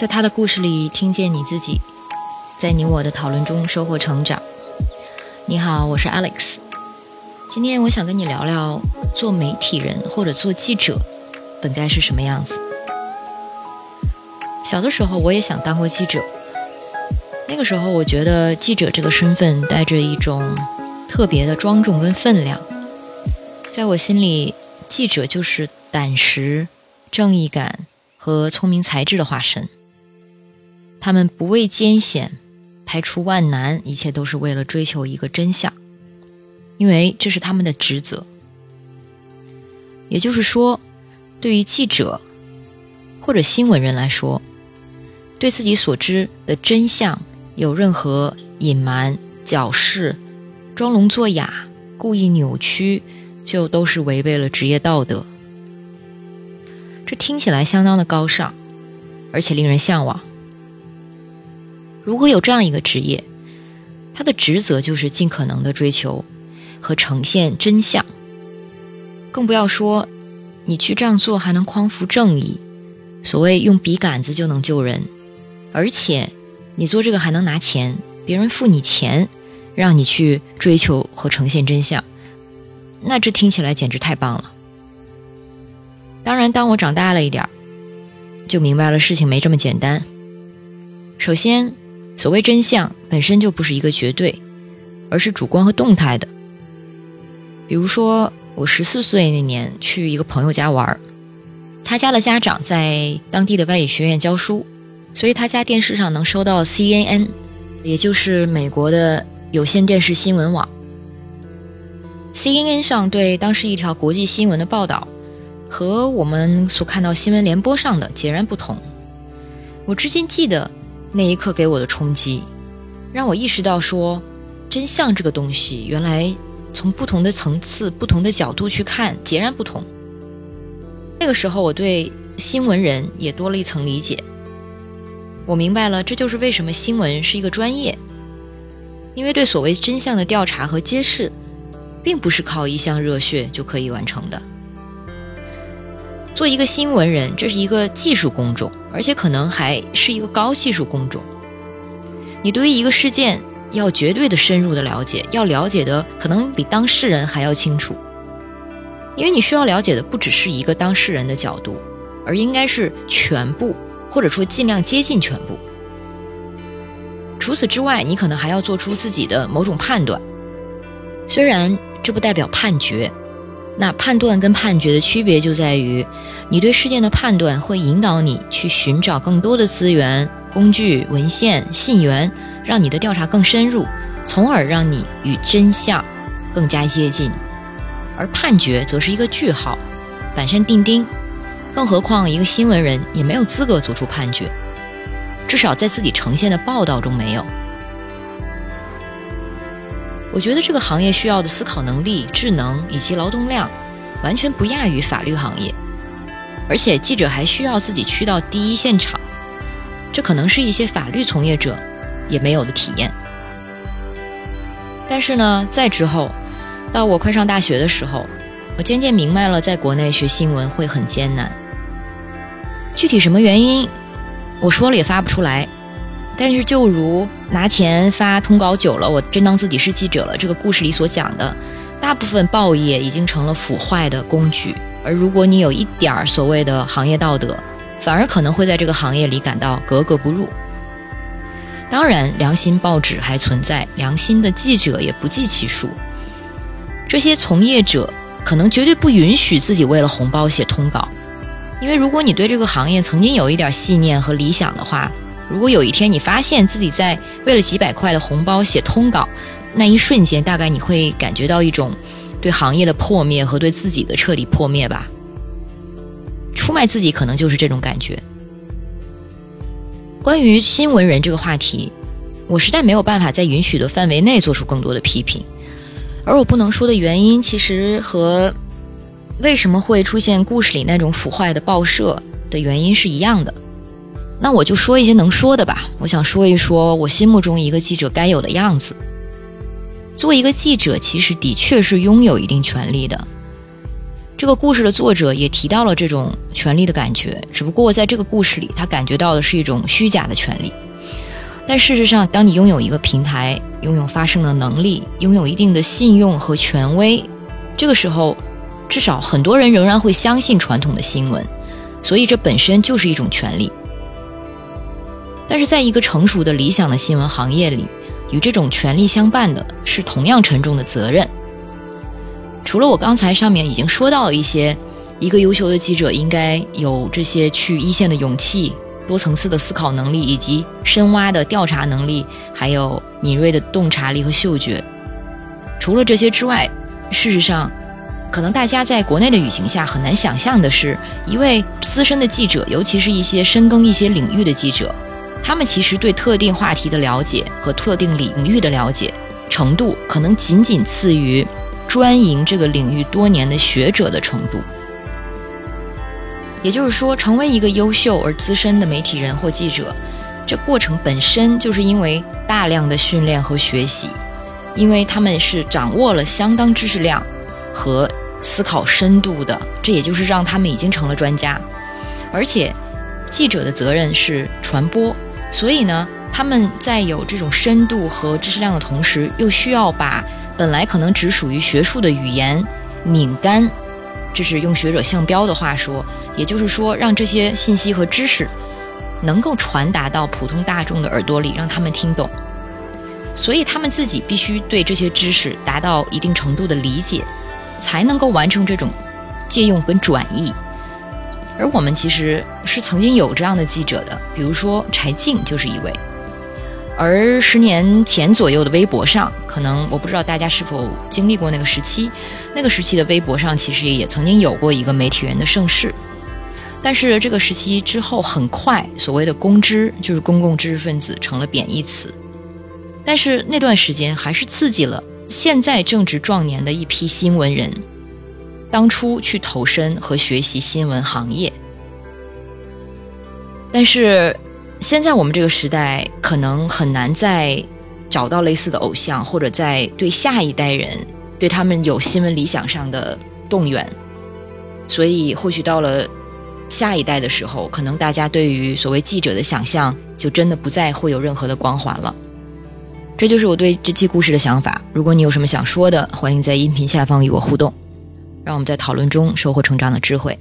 在他的故事里听见你自己，在你我的讨论中收获成长。你好，我是 Alex。今天我想跟你聊聊做媒体人或者做记者本该是什么样子。小的时候我也想当过记者，那个时候我觉得记者这个身份带着一种特别的庄重跟分量，在我心里，记者就是胆识、正义感和聪明才智的化身。他们不畏艰险，排除万难，一切都是为了追求一个真相，因为这是他们的职责。也就是说，对于记者或者新闻人来说，对自己所知的真相有任何隐瞒、矫饰、装聋作哑、故意扭曲，就都是违背了职业道德。这听起来相当的高尚，而且令人向往。如果有这样一个职业，他的职责就是尽可能的追求和呈现真相，更不要说你去这样做还能匡扶正义，所谓用笔杆子就能救人，而且你做这个还能拿钱，别人付你钱，让你去追求和呈现真相，那这听起来简直太棒了。当然，当我长大了一点儿，就明白了事情没这么简单。首先。所谓真相本身就不是一个绝对，而是主观和动态的。比如说，我十四岁那年去一个朋友家玩，他家的家长在当地的外语学院教书，所以他家电视上能收到 CNN，也就是美国的有线电视新闻网。CNN 上对当时一条国际新闻的报道，和我们所看到新闻联播上的截然不同。我至今记得。那一刻给我的冲击，让我意识到说，真相这个东西原来从不同的层次、不同的角度去看，截然不同。那个时候，我对新闻人也多了一层理解。我明白了，这就是为什么新闻是一个专业，因为对所谓真相的调查和揭示，并不是靠一腔热血就可以完成的。做一个新闻人，这是一个技术工种，而且可能还是一个高技术工种。你对于一个事件要绝对的深入的了解，要了解的可能比当事人还要清楚，因为你需要了解的不只是一个当事人的角度，而应该是全部，或者说尽量接近全部。除此之外，你可能还要做出自己的某种判断，虽然这不代表判决。那判断跟判决的区别就在于，你对事件的判断会引导你去寻找更多的资源、工具、文献、信源，让你的调查更深入，从而让你与真相更加接近。而判决则是一个句号，板上钉钉。更何况，一个新闻人也没有资格做出判决，至少在自己呈现的报道中没有。我觉得这个行业需要的思考能力、智能以及劳动量，完全不亚于法律行业。而且记者还需要自己去到第一现场，这可能是一些法律从业者也没有的体验。但是呢，在之后，到我快上大学的时候，我渐渐明白了，在国内学新闻会很艰难。具体什么原因，我说了也发不出来。但是，就如拿钱发通稿久了，我真当自己是记者了。这个故事里所讲的，大部分报业已经成了腐坏的工具。而如果你有一点儿所谓的行业道德，反而可能会在这个行业里感到格格不入。当然，良心报纸还存在，良心的记者也不计其数。这些从业者可能绝对不允许自己为了红包写通稿，因为如果你对这个行业曾经有一点信念和理想的话。如果有一天你发现自己在为了几百块的红包写通稿，那一瞬间大概你会感觉到一种对行业的破灭和对自己的彻底破灭吧。出卖自己可能就是这种感觉。关于新闻人这个话题，我实在没有办法在允许的范围内做出更多的批评，而我不能说的原因，其实和为什么会出现故事里那种腐坏的报社的原因是一样的。那我就说一些能说的吧。我想说一说我心目中一个记者该有的样子。做一个记者，其实的确是拥有一定权利的。这个故事的作者也提到了这种权利的感觉，只不过在这个故事里，他感觉到的是一种虚假的权利。但事实上，当你拥有一个平台，拥有发声的能力，拥有一定的信用和权威，这个时候，至少很多人仍然会相信传统的新闻，所以这本身就是一种权利。但是，在一个成熟的理想的新闻行业里，与这种权利相伴的是同样沉重的责任。除了我刚才上面已经说到一些，一个优秀的记者应该有这些去一线的勇气。多层次的思考能力，以及深挖的调查能力，还有敏锐的洞察力和嗅觉。除了这些之外，事实上，可能大家在国内的语境下很难想象的是，一位资深的记者，尤其是一些深耕一些领域的记者，他们其实对特定话题的了解和特定领域的了解程度，可能仅仅次于专营这个领域多年的学者的程度。也就是说，成为一个优秀而资深的媒体人或记者，这过程本身就是因为大量的训练和学习，因为他们是掌握了相当知识量和思考深度的，这也就是让他们已经成了专家。而且，记者的责任是传播，所以呢，他们在有这种深度和知识量的同时，又需要把本来可能只属于学术的语言拧干。这是用学者向标的话说，也就是说，让这些信息和知识能够传达到普通大众的耳朵里，让他们听懂。所以他们自己必须对这些知识达到一定程度的理解，才能够完成这种借用跟转译。而我们其实是曾经有这样的记者的，比如说柴静就是一位。而十年前左右的微博上，可能我不知道大家是否经历过那个时期，那个时期的微博上其实也曾经有过一个媒体人的盛世，但是这个时期之后，很快所谓的公知就是公共知识分子成了贬义词，但是那段时间还是刺激了现在正值壮年的一批新闻人，当初去投身和学习新闻行业，但是。现在我们这个时代可能很难再找到类似的偶像，或者在对下一代人对他们有新闻理想上的动员，所以或许到了下一代的时候，可能大家对于所谓记者的想象就真的不再会有任何的光环了。这就是我对这期故事的想法。如果你有什么想说的，欢迎在音频下方与我互动，让我们在讨论中收获成长的智慧。